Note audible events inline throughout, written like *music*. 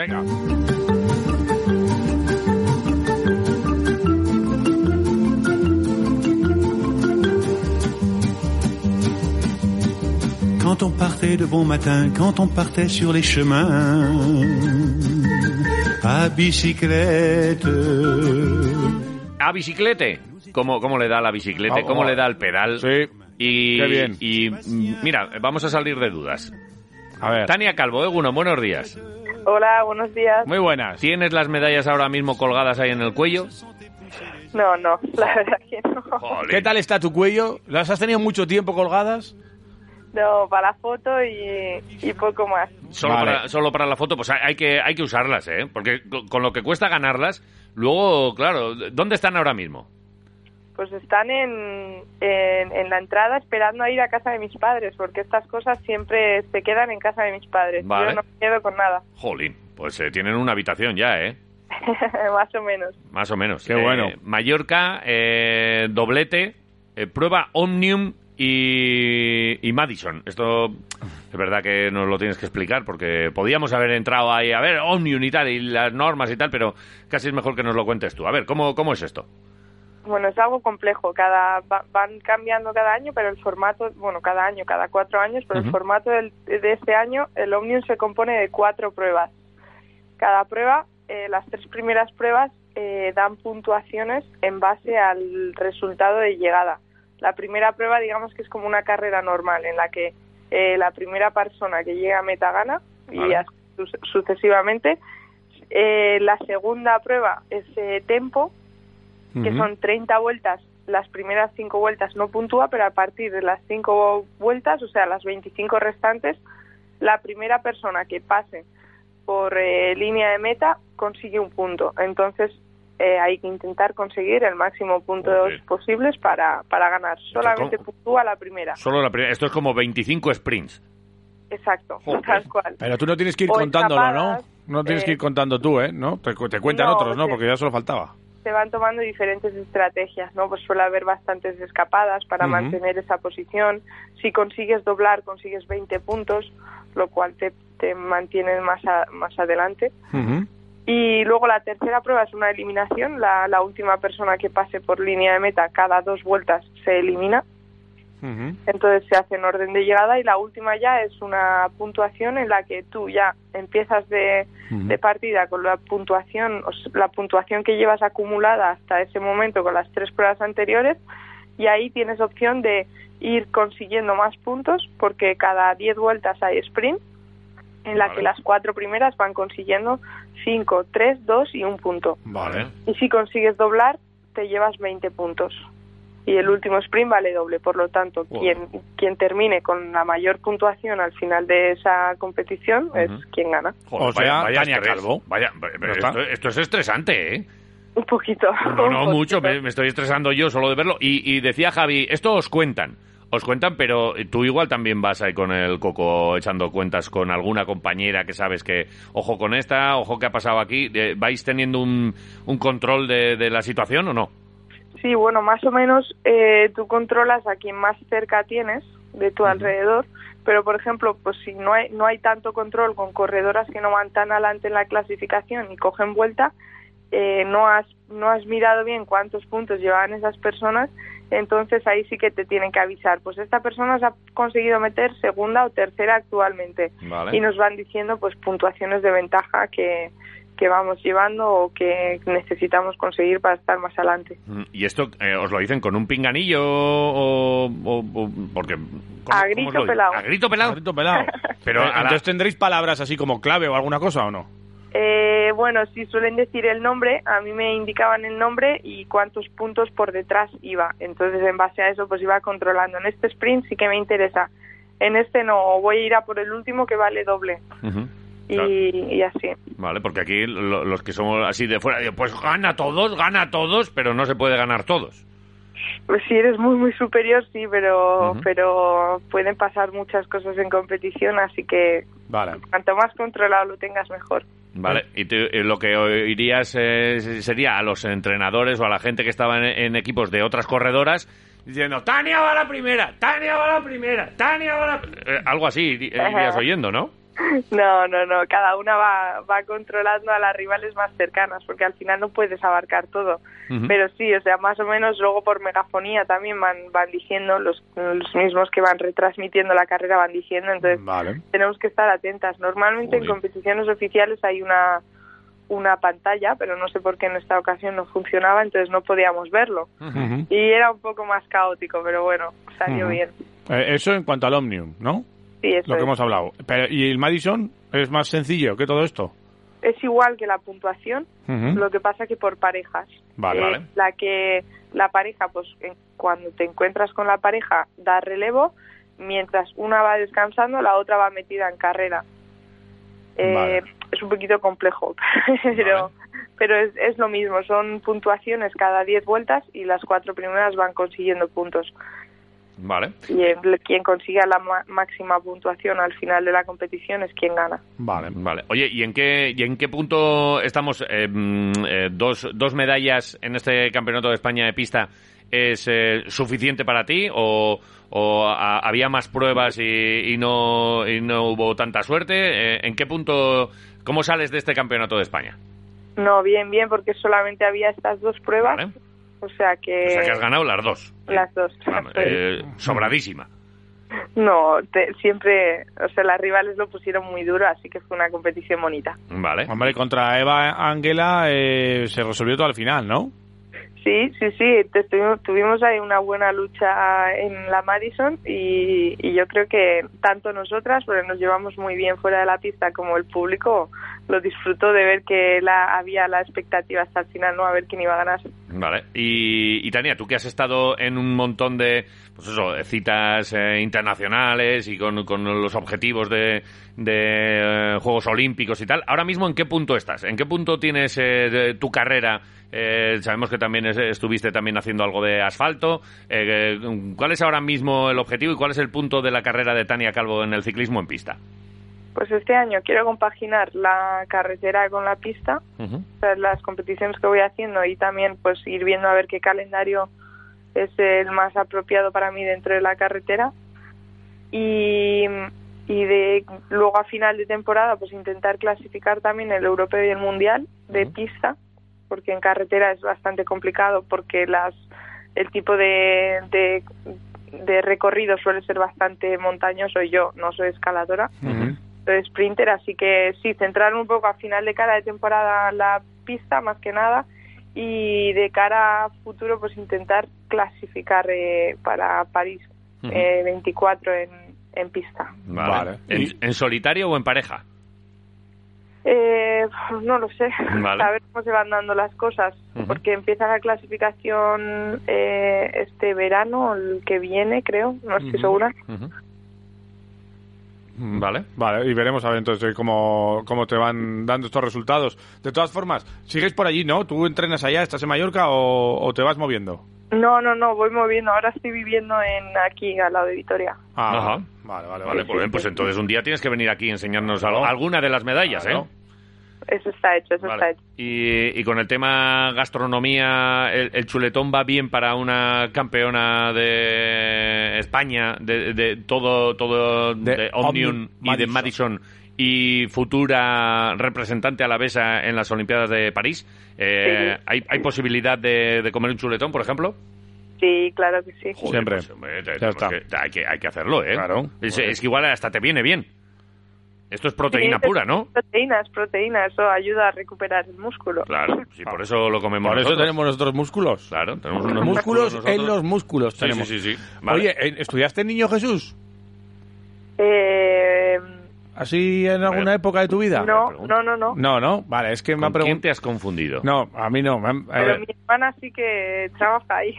Venga. Quand on partait de bon matin, quand on partait sur les chemins, à bicyclette. A biciclete. ¿Cómo, cómo le da la bicicleta? Ah, ¿Cómo le da el pedal? Sí. Y, Qué bien. y mm, mira, vamos a salir de dudas. A ver. Tania Calvo, Eguno, buenos días. Hola, buenos días. Muy buenas. ¿Tienes las medallas ahora mismo colgadas ahí en el cuello? No, no, la verdad que no. ¿Qué tal está tu cuello? ¿Las has tenido mucho tiempo colgadas? No, para la foto y, y poco más. Solo, Vale. para, solo para la foto, pues hay que, hay que usarlas, ¿eh? Porque con lo que cuesta ganarlas, luego, claro, ¿dónde están ahora mismo? Pues están en, en, en la entrada esperando a ir a casa de mis padres, porque estas cosas siempre se quedan en casa de mis padres. Vale. Yo no me quedo con nada, *laughs* Jolín, pues eh, tienen una habitación ya, ¿eh? más o menos. Más o menos. Qué Eh, bueno. Mallorca, eh, doblete, eh, prueba Omnium y, y Madison. Esto es verdad que nos lo tienes que explicar porque podíamos haber entrado ahí a ver Omnium y tal y las normas y tal, pero casi es mejor que nos lo cuentes tú. A ver, ¿cómo, cómo es esto? Bueno, es algo complejo. Cada va- van cambiando cada año, pero el formato, bueno, cada año, cada cuatro años, pero el formato del- de este año, el Omnium se compone de cuatro pruebas. Cada prueba, eh, las tres primeras pruebas eh, dan puntuaciones en base al resultado de llegada. La primera prueba, digamos que es como una carrera normal, en la que eh, la primera persona que llega a meta gana y así su- sucesivamente. Eh, la segunda prueba es eh, que son 30 vueltas. Las primeras cinco vueltas no puntúa, pero a partir de las cinco vueltas, o sea, las 25 restantes, la primera persona que pase por eh, línea de meta consigue un punto. Entonces, eh, hay que intentar conseguir el máximo puntos Joder. posibles para, para ganar. Solamente ¿cómo? puntúa la primera. Solo la primera. Esto es como 25 sprints. Exacto, Joder. tal cual. Pero tú no tienes que ir O contándolo, ¿no? escapadas, No tienes que eh, ir contando tú, ¿eh? ¿No? Te, cu- te cuentan No, otros, ¿no? sí. Porque ya solo faltaba. Se van tomando diferentes estrategias, ¿no? Pues suele haber bastantes escapadas para mantener esa posición. Si consigues doblar, consigues 20 puntos, lo cual te, te mantiene más, a- más adelante. Y luego la tercera prueba es una eliminación. La, la última persona que pase por línea de meta cada dos vueltas se elimina. Entonces se hace en orden de llegada y la última ya es una puntuación en la que tú ya empiezas de, partida con la puntuación, o s- la puntuación que llevas acumulada hasta ese momento con las tres pruebas anteriores y ahí tienes opción de ir consiguiendo más puntos porque cada 10 vueltas hay sprint en la Vale. que las cuatro primeras van consiguiendo 5, 3, 2 y un punto. Vale. Y si consigues doblar, te llevas 20 puntos. Y el último sprint vale doble. Por lo tanto, Wow. quien, quien termine con la mayor puntuación al final de esa competición es quien gana. Joder, O sea, Tania estrés. Calvo. Vaya, esto, esto es estresante, ¿eh? Un poquito. No, no, *laughs* poquito. mucho. Me, me estoy estresando yo solo de verlo. Y, y decía Javi, esto os cuentan. Os cuentan, pero tú igual también vas ahí con el coco echando cuentas con alguna compañera que sabes que, ojo con esta, ojo que ha pasado aquí. Eh, ¿Vais teniendo un, un control de, de la situación o no? Sí, bueno, más o menos eh, tú controlas a quien más cerca tienes de tu alrededor, pero por ejemplo, pues si no hay, no hay tanto control con corredoras que no van tan adelante en la clasificación y cogen vuelta, eh, no has no has mirado bien cuántos puntos llevaban esas personas, entonces ahí sí que te tienen que avisar. Pues esta persona se ha conseguido meter segunda o tercera actualmente Vale. y nos van diciendo pues puntuaciones de ventaja que, que vamos llevando o que necesitamos conseguir para estar más adelante. Mm, ¿Y esto eh, os lo dicen con un pinganillo o...? o- o- porque, ¿cómo- A grito pelado. ¿A grito pelado? Grito pelado. *laughs* *laughs* Pero Eh, entonces tendréis palabras así como clave o alguna cosa o no? Eh, bueno, si suelen decir el nombre, a mí me indicaban el nombre y cuántos puntos por detrás iba. Entonces, en base a eso, pues iba controlando. En este sprint sí que me interesa. En este no, o voy a ir a por el último que vale doble. Y, Claro. y así. Vale, porque aquí lo- los que somos así de fuera, digo, pues gana todos, gana todos, pero no se puede ganar todos. Pues si eres muy, muy superior, sí, pero, Ujú. pero pueden pasar muchas cosas en competición, así que Vale. cuanto más controlado lo tengas, mejor. Vale, y tú- y lo que oirías eh, sería a los entrenadores o a la gente que estaba en, en equipos de otras corredoras diciendo, Tania va a la primera, Tania va a la primera, Tania va a la... Eh, algo así irías oyendo, ¿no? No, no, no. Cada una va, va controlando a las rivales más cercanas, porque al final no puedes abarcar todo. Pero sí, o sea, más o menos luego por megafonía también van, van diciendo, los, los mismos que van retransmitiendo la carrera van diciendo, entonces Vale. tenemos que estar atentas. Normalmente en competiciones oficiales hay una, una pantalla, pero no sé por qué en esta ocasión no funcionaba, entonces no podíamos verlo. Y era un poco más caótico, pero bueno, salió bien. Eh, eso en cuanto al Omnium, ¿no? Sí, eso Lo que es. hemos hablado. Pero, ¿Y el Madison es más sencillo que todo esto? Es igual que la puntuación, lo que pasa que por parejas. Vale, Eh, vale. La que la pareja, pues cuando te encuentras con la pareja, da relevo, mientras una va descansando, la otra va metida en carrera. Eh, Vale. Es un poquito complejo, *laughs* pero, pero es, es lo mismo, son puntuaciones cada 10 vueltas y las cuatro primeras van consiguiendo puntos. Vale. Y el- quien consiga la ma- máxima puntuación al final de la competición es quien gana. Vale. Vale. Oye, ¿y en qué, y en qué punto estamos? Eh, mm, eh, dos, dos medallas en este Campeonato de España de pista es eh, suficiente para ti o, o a- había más pruebas y, y no, y no hubo tanta suerte? Eh, ¿En qué punto, cómo sales de este Campeonato de España? No, bien, bien, porque solamente había estas dos pruebas, Vale. O sea que... O sea que has ganado las dos. Las dos. *laughs* Vamos, eh, sobradísima. No, te- siempre, o sea, las rivales lo pusieron muy duro, así que fue una competición bonita. Vale. Hombre, contra Eva Ángela eh, se resolvió todo al final, ¿no? Sí, sí, sí, te- tuvimos, tuvimos ahí una buena lucha en la Madison y, y yo creo que tanto nosotras, porque nos llevamos muy bien fuera de la pista, como el público lo disfrutó de ver que la, había la expectativa hasta el final, ¿no? A ver quién iba a ganar. Vale. Y, y Tania, tú que has estado en un montón de, pues eso, citas eh, internacionales y con, con los objetivos de, de, eh, Juegos Olímpicos y tal, ahora mismo ¿en qué punto estás? ¿En qué punto tienes eh, de- tu carrera? Eh, sabemos que también es- estuviste también haciendo algo de asfalto. Eh, ¿Cuál es ahora mismo el objetivo y cuál es el punto de la carrera de Tania Calvo en el ciclismo en pista? Pues este año quiero compaginar la carretera con la pista, Ujú. o sea, las competiciones que voy haciendo y también pues ir viendo a ver qué calendario es el más apropiado para mí dentro de la carretera y, y de luego a final de temporada pues intentar clasificar también el europeo y el mundial de pista porque en carretera es bastante complicado porque las el tipo de, de de recorrido suele ser bastante montañoso y yo no soy escaladora. Soy sprinter, así que sí, centrar un poco a final de cara de temporada la pista más que nada y de cara a futuro pues intentar clasificar eh, para París eh, 24 en, en pista. Vale. Vale. ¿En, solitario o en pareja? Eh, no lo sé, Vale. *laughs* a ver cómo se van dando las cosas, porque empieza la clasificación eh, este verano, el que viene creo, no estoy segura. Vale. Vale, y veremos a ver entonces cómo, cómo te van dando estos resultados. De todas formas, sigues por allí, ¿no? ¿Tú entrenas allá, estás en Mallorca o, o te vas moviendo? No, no, no, voy moviendo, ahora estoy viviendo en aquí al lado de Vitoria. Ah, Ajá. Vale, vale, Vale, pues, bien, pues entonces un día tienes que venir aquí y enseñarnos algo- alguna de las medallas, Claro. ¿eh? Eso está hecho, eso Vale. está hecho. Y, y con el tema gastronomía, el, el chuletón va bien para una campeona de España, de, de todo, todo De de, Omnium y de Madison y futura representante alavesa en las Olimpiadas de París. Eh, Sí. ¿hay, ¿Hay posibilidad de, de comer un chuletón, por ejemplo? Sí, claro que sí. Joder, Siempre. pues, hombre, te- Ya está. que- hay, que, hay que hacerlo, ¿eh? Claro. Es que igual hasta te viene bien. Esto es proteína Sí, pura, ¿no? Proteínas, proteína, eso ayuda a recuperar el músculo. Claro, sí, por eso lo comemos Por eso nosotros. tenemos nuestros músculos. Claro, tenemos unos músculos nosotros. en los músculos Sí, tenemos. sí, sí, sí. Vale. Oye, ¿eh, ¿estudiaste en Niño Jesús? Eh, ¿Así en alguna época de tu vida? no, no, no, no. No, no, vale, es que me ¿Con han quién preguntado... te has confundido? No, a mí no. me han- a Pero mi hermana sí que trabaja ahí.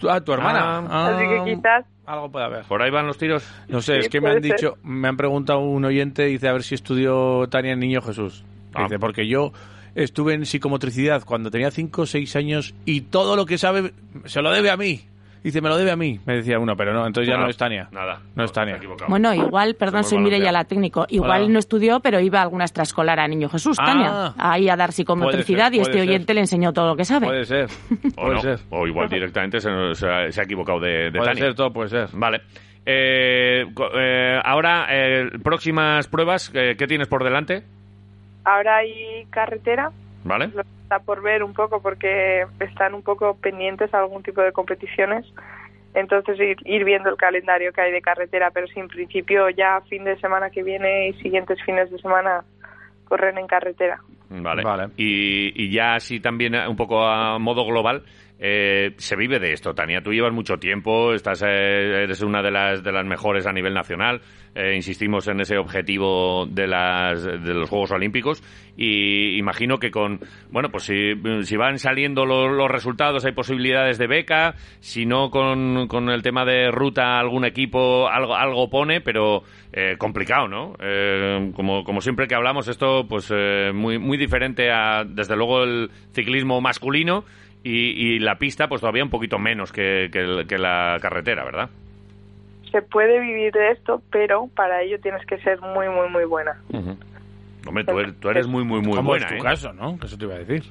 ¿Tu- Ah, tu hermana. Ah, Así que Ah, quizás. Algo puede haber. ¿Por ahí van los tiros? No sé, Sí, es que me han ser. dicho, me han preguntado un oyente, dice a ver si estudió Tania en Niño Jesús. Ah. Dice, porque yo estuve en psicomotricidad cuando tenía 5 o 6 años y todo lo que sabe se lo debe a mí. Dice, me lo debe a mí, me decía uno, pero no, entonces ya Nada, no es Tania. Nada. No es Tania. Bueno, igual, perdón, soy Mireia Valencia. la técnico. Igual Hola. no estudió, pero iba a alguna extraescolar a Niño Jesús, Ah. Tania. Ahí a dar psicomotricidad ser, y este ser. oyente le enseñó todo lo que sabe. Puede ser, *laughs* O, puede no, ser. o igual directamente se, se ha, se ha equivocado de, de Puede Tania. ser, todo puede ser. Vale. Eh, eh, ahora, eh, próximas pruebas, eh, ¿qué tienes por delante? Ahora hay carretera, ¿Vale? lo está por ver un poco porque están un poco pendientes a algún tipo de competiciones. Entonces ir, ir viendo el calendario que hay de carretera, pero sin principio ya fin de semana que viene y siguientes fines de semana corren en carretera. Vale. Vale. Y, y ya así también eh, un poco a modo global, eh, se vive de esto, Tania. Tú llevas mucho tiempo, estás, eh, eres una de las, de las mejores a nivel nacional. eh, insistimos en ese objetivo de, las, de los Juegos Olímpicos y imagino que con, bueno, pues si, si van saliendo lo- los resultados hay posibilidades de beca, si no con, con el tema de ruta algún equipo algo, algo pone, pero eh, complicado, ¿no? Eh, como, como siempre que hablamos esto, pues muy, muy diferente a, desde luego, el ciclismo masculino y, y la pista, pues todavía un poquito menos que, que la carretera, ¿verdad? Se puede vivir de esto, pero para ello tienes que ser muy, muy, muy buena. Hombre, tú eres, tú eres muy, muy, muy Como buena, es tu ¿eh? caso, ¿no? Que eso te iba a decir.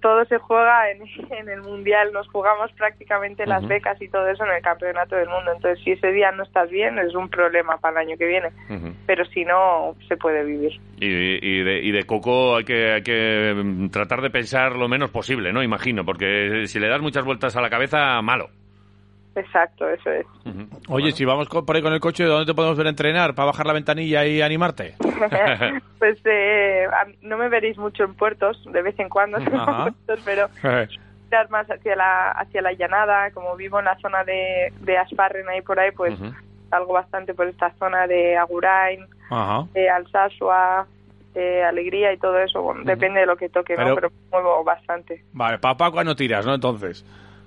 Todo se juega en, en el mundial, nos jugamos prácticamente las becas y todo eso en el campeonato del mundo. Entonces, si ese día no estás bien, es un problema para el año que viene. Pero si no, se puede vivir. Y, y de, y de Coco hay que, hay que mm, tratar de pensar lo menos posible, ¿no? Imagino, porque si le das muchas vueltas a la cabeza, malo. Exacto, eso es. Oye, si vamos co- por ahí con el coche, ¿dónde te podemos ver entrenar? ¿Para bajar la ventanilla y animarte? *laughs* *laughs* pues eh, no me veréis mucho en puertos, de vez en cuando, Ajá. puertos, pero *laughs* estar más hacia la hacia la llanada, como vivo en la zona de, de Asparren ahí por ahí, pues salgo bastante por esta zona de Agurain, de Alsasua, de Alegría y todo eso. Bueno, depende de lo que toque, Pero- ¿no? Pero muevo bastante. Vale, papá, cuando tiras, no? Entonces.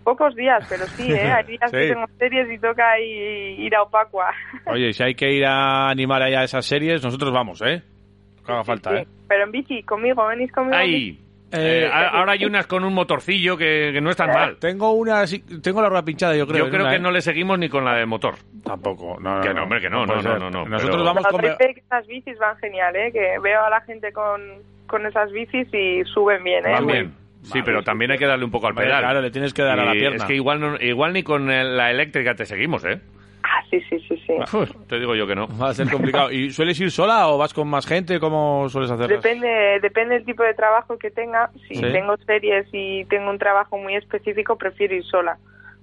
Pocos días, pero sí, ¿eh? *laughs* Hay días Sí. que tengo series y toca ir, ir a Opacua. *laughs* Oye, si hay que ir a animar allá esas series, nosotros vamos, ¿eh? Que haga falta, Sí, ¿eh? Pero en bici, conmigo, venís conmigo. Ahí. Eh, a- ahora hay unas con un motorcillo que, que no están mal. Tengo una, sí, tengo la rueda pinchada, yo creo. Yo creo una, que ¿eh? no le seguimos ni con la de motor. Tampoco, no, no, Que no, hombre, que no, no, no, no, no, Nosotros pero- vamos con... esas bicis van genial, ¿eh? Que veo a la gente con, con esas bicis y suben bien, ¿eh? Van bien. Sí, pero también hay que darle un poco al Vale, pedal. claro, le tienes que dar a la Y pierna. Es que igual, no- igual ni con la eléctrica te seguimos, ¿eh? Ah, sí, sí, sí, sí. Uf, Te digo yo que no. va a ser complicado. ¿Y sueles ir sola o vas con más gente? ¿Cómo sueles hacerlo? Depende, depende del tipo de trabajo que tenga. Si Sí. tengo series y tengo un trabajo muy específico, prefiero ir sola,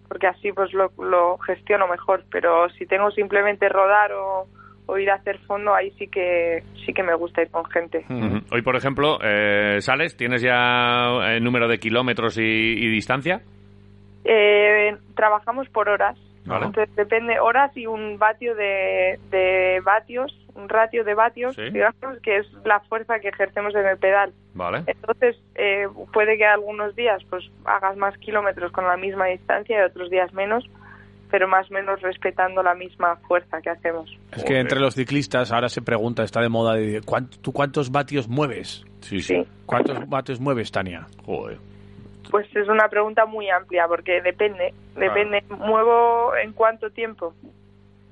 porque así pues lo, lo gestiono mejor. Pero si tengo simplemente rodar o, o ir a hacer fondo, ahí sí que sí que me gusta ir con gente. Hoy, por ejemplo, eh, sales, ¿tienes ya el número de kilómetros y, y distancia? Eh, trabajamos por horas. Vale. Entonces depende horas y un vatio de, de vatios, un ratio de vatios, Sí. digamos, que es la fuerza que ejercemos en el pedal. Vale. Entonces, eh, puede que algunos días pues hagas más kilómetros con la misma distancia y otros días menos, pero más o menos respetando la misma fuerza que hacemos. Es que entre los ciclistas ahora se pregunta, está de moda, de, ¿cuán- ¿tú cuántos vatios mueves? Sí, sí. Sí. ¿Cuántos vatios mueves, Tania? Joder. Pues es una pregunta muy amplia porque depende, depende. ¿Muevo en cuánto tiempo?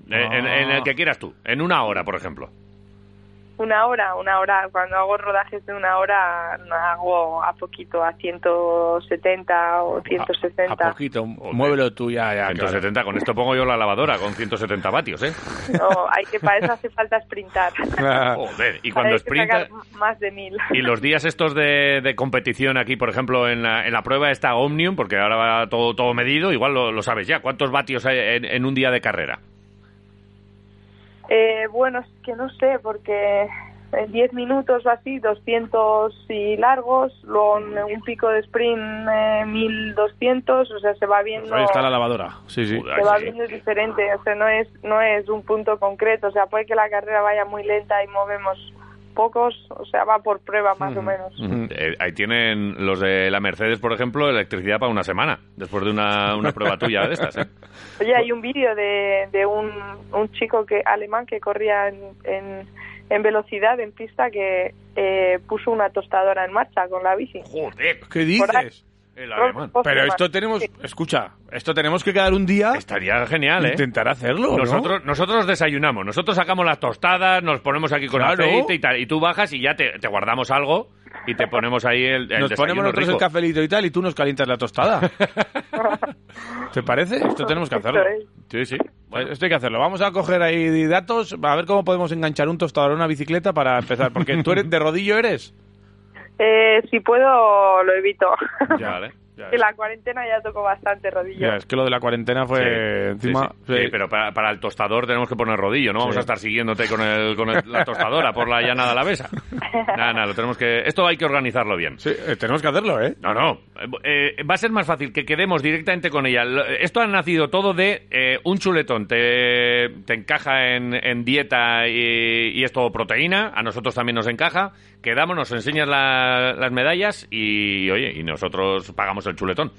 En, en el que quieras tú. En una hora, por ejemplo. Una hora, una hora. Cuando hago rodajes de una hora, no hago a poquito, a 170 o A, 160. a poquito, muévelo tú ya, ya. 170. Con esto pongo yo la lavadora con 170 vatios, ¿eh? No, hay que para eso hace falta sprintar. *laughs* Joder. Y cuando que sprinta... sacar más de mil. Y los días estos de, de competición aquí, por ejemplo, en la, en la prueba está Omnium, porque ahora va todo, todo medido, igual lo, lo sabes ya. ¿Cuántos vatios hay en, en un día de carrera? Eh, bueno, es que no sé, porque en 10 minutos o así, 200 y largos, luego en un pico de sprint eh, 1200, o sea, se va viendo, Pues Ahí está la lavadora. Sí, sí. Se va viendo diferente, o sea, no es, no es un punto concreto, o sea, puede que la carrera vaya muy lenta y movemos pocos, o sea, va por prueba más o menos. Eh, ahí tienen los de la Mercedes, por ejemplo, electricidad para una semana, después de una, una prueba tuya de estas. ¿eh? *laughs* Oye, hay un vídeo de, de un, un chico que alemán que corría en, en, en velocidad, en pista, que eh, puso una tostadora en marcha con la bici. Joder, ¿Qué Por ahí. dices? El alemán. Pero esto tenemos... Escucha, esto tenemos que quedar un día... Estaría genial, ¿eh? Intentar hacerlo, ¿no? Nosotros, nosotros desayunamos, nosotros sacamos las tostadas, nos ponemos aquí con Claro. aceite y tal, y tú bajas y ya te, te guardamos algo y te ponemos ahí el, el Nos desayuno ponemos nosotros el rico. cafelito y tal y tú nos calientas la tostada. *laughs* ¿Te parece? Esto tenemos que hacerlo. Sí, sí. Pues esto hay que hacerlo. Vamos a coger ahí datos, a ver cómo podemos enganchar un tostador a una bicicleta para empezar. Porque tú eres de rodillo eres. Eh, si puedo, lo evito. Ya, vale. Ya, *laughs* En la cuarentena ya toco bastante rodillo. Ya, es que lo de la cuarentena fue Sí, encima. sí, sí. Sí, pero para, para el tostador tenemos que poner rodillo, no vamos Sí. a estar siguiéndote con, el, con el- la tostadora por la llanada de la besa. *laughs* Nada, nada, lo tenemos que... Esto hay que organizarlo bien. Sí, eh, tenemos que hacerlo, ¿eh? No, no. Eh, va a ser más fácil que quedemos directamente con ella. Lo- Esto ha nacido todo de eh, un chuletón. Te, te encaja en, en dieta y, y es todo proteína. A nosotros también nos encaja. Quedamos, nos enseñas la- las medallas y, oye, y nosotros pagamos el chuletón.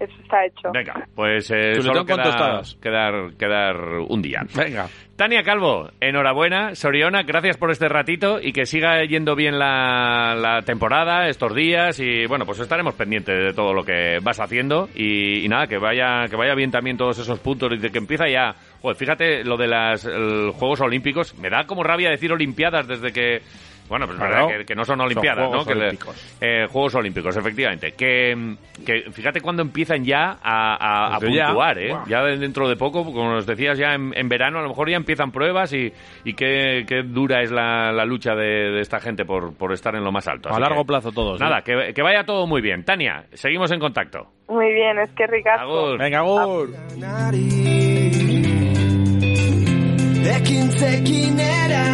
Eso está hecho. Venga, pues eh, solo con queda, quedar, quedar un día. Venga. Tania Calvo, enhorabuena. Soriona, gracias por este ratito y que siga yendo bien la, la temporada estos días y bueno, pues estaremos pendientes de todo lo que vas haciendo y, y nada, que vaya que vaya bien también todos esos puntos y de que empieza ya. Joder, fíjate lo de los Juegos Olímpicos, me da como rabia decir Olimpiadas desde que bueno, pues es Claro. verdad que, que no son Olimpiadas, Son Juegos ¿no? Que le- Olímpicos. eh, Juegos Olímpicos, efectivamente. Que, que fíjate cuando empiezan ya a, a- a Desde ya. puntuar, ¿eh? Ya de- dentro de poco, como nos decías, ya en, en verano a lo mejor ya empiezan pruebas y, y qué, qué dura es la, la lucha de, de esta gente por, por estar en lo más alto. A largo que, plazo todos. ¿eh? Nada, que, que vaya todo muy bien. Tania, seguimos en contacto. Muy bien, es que ricasco. Agur. Venga, Gur. Ekin zekinera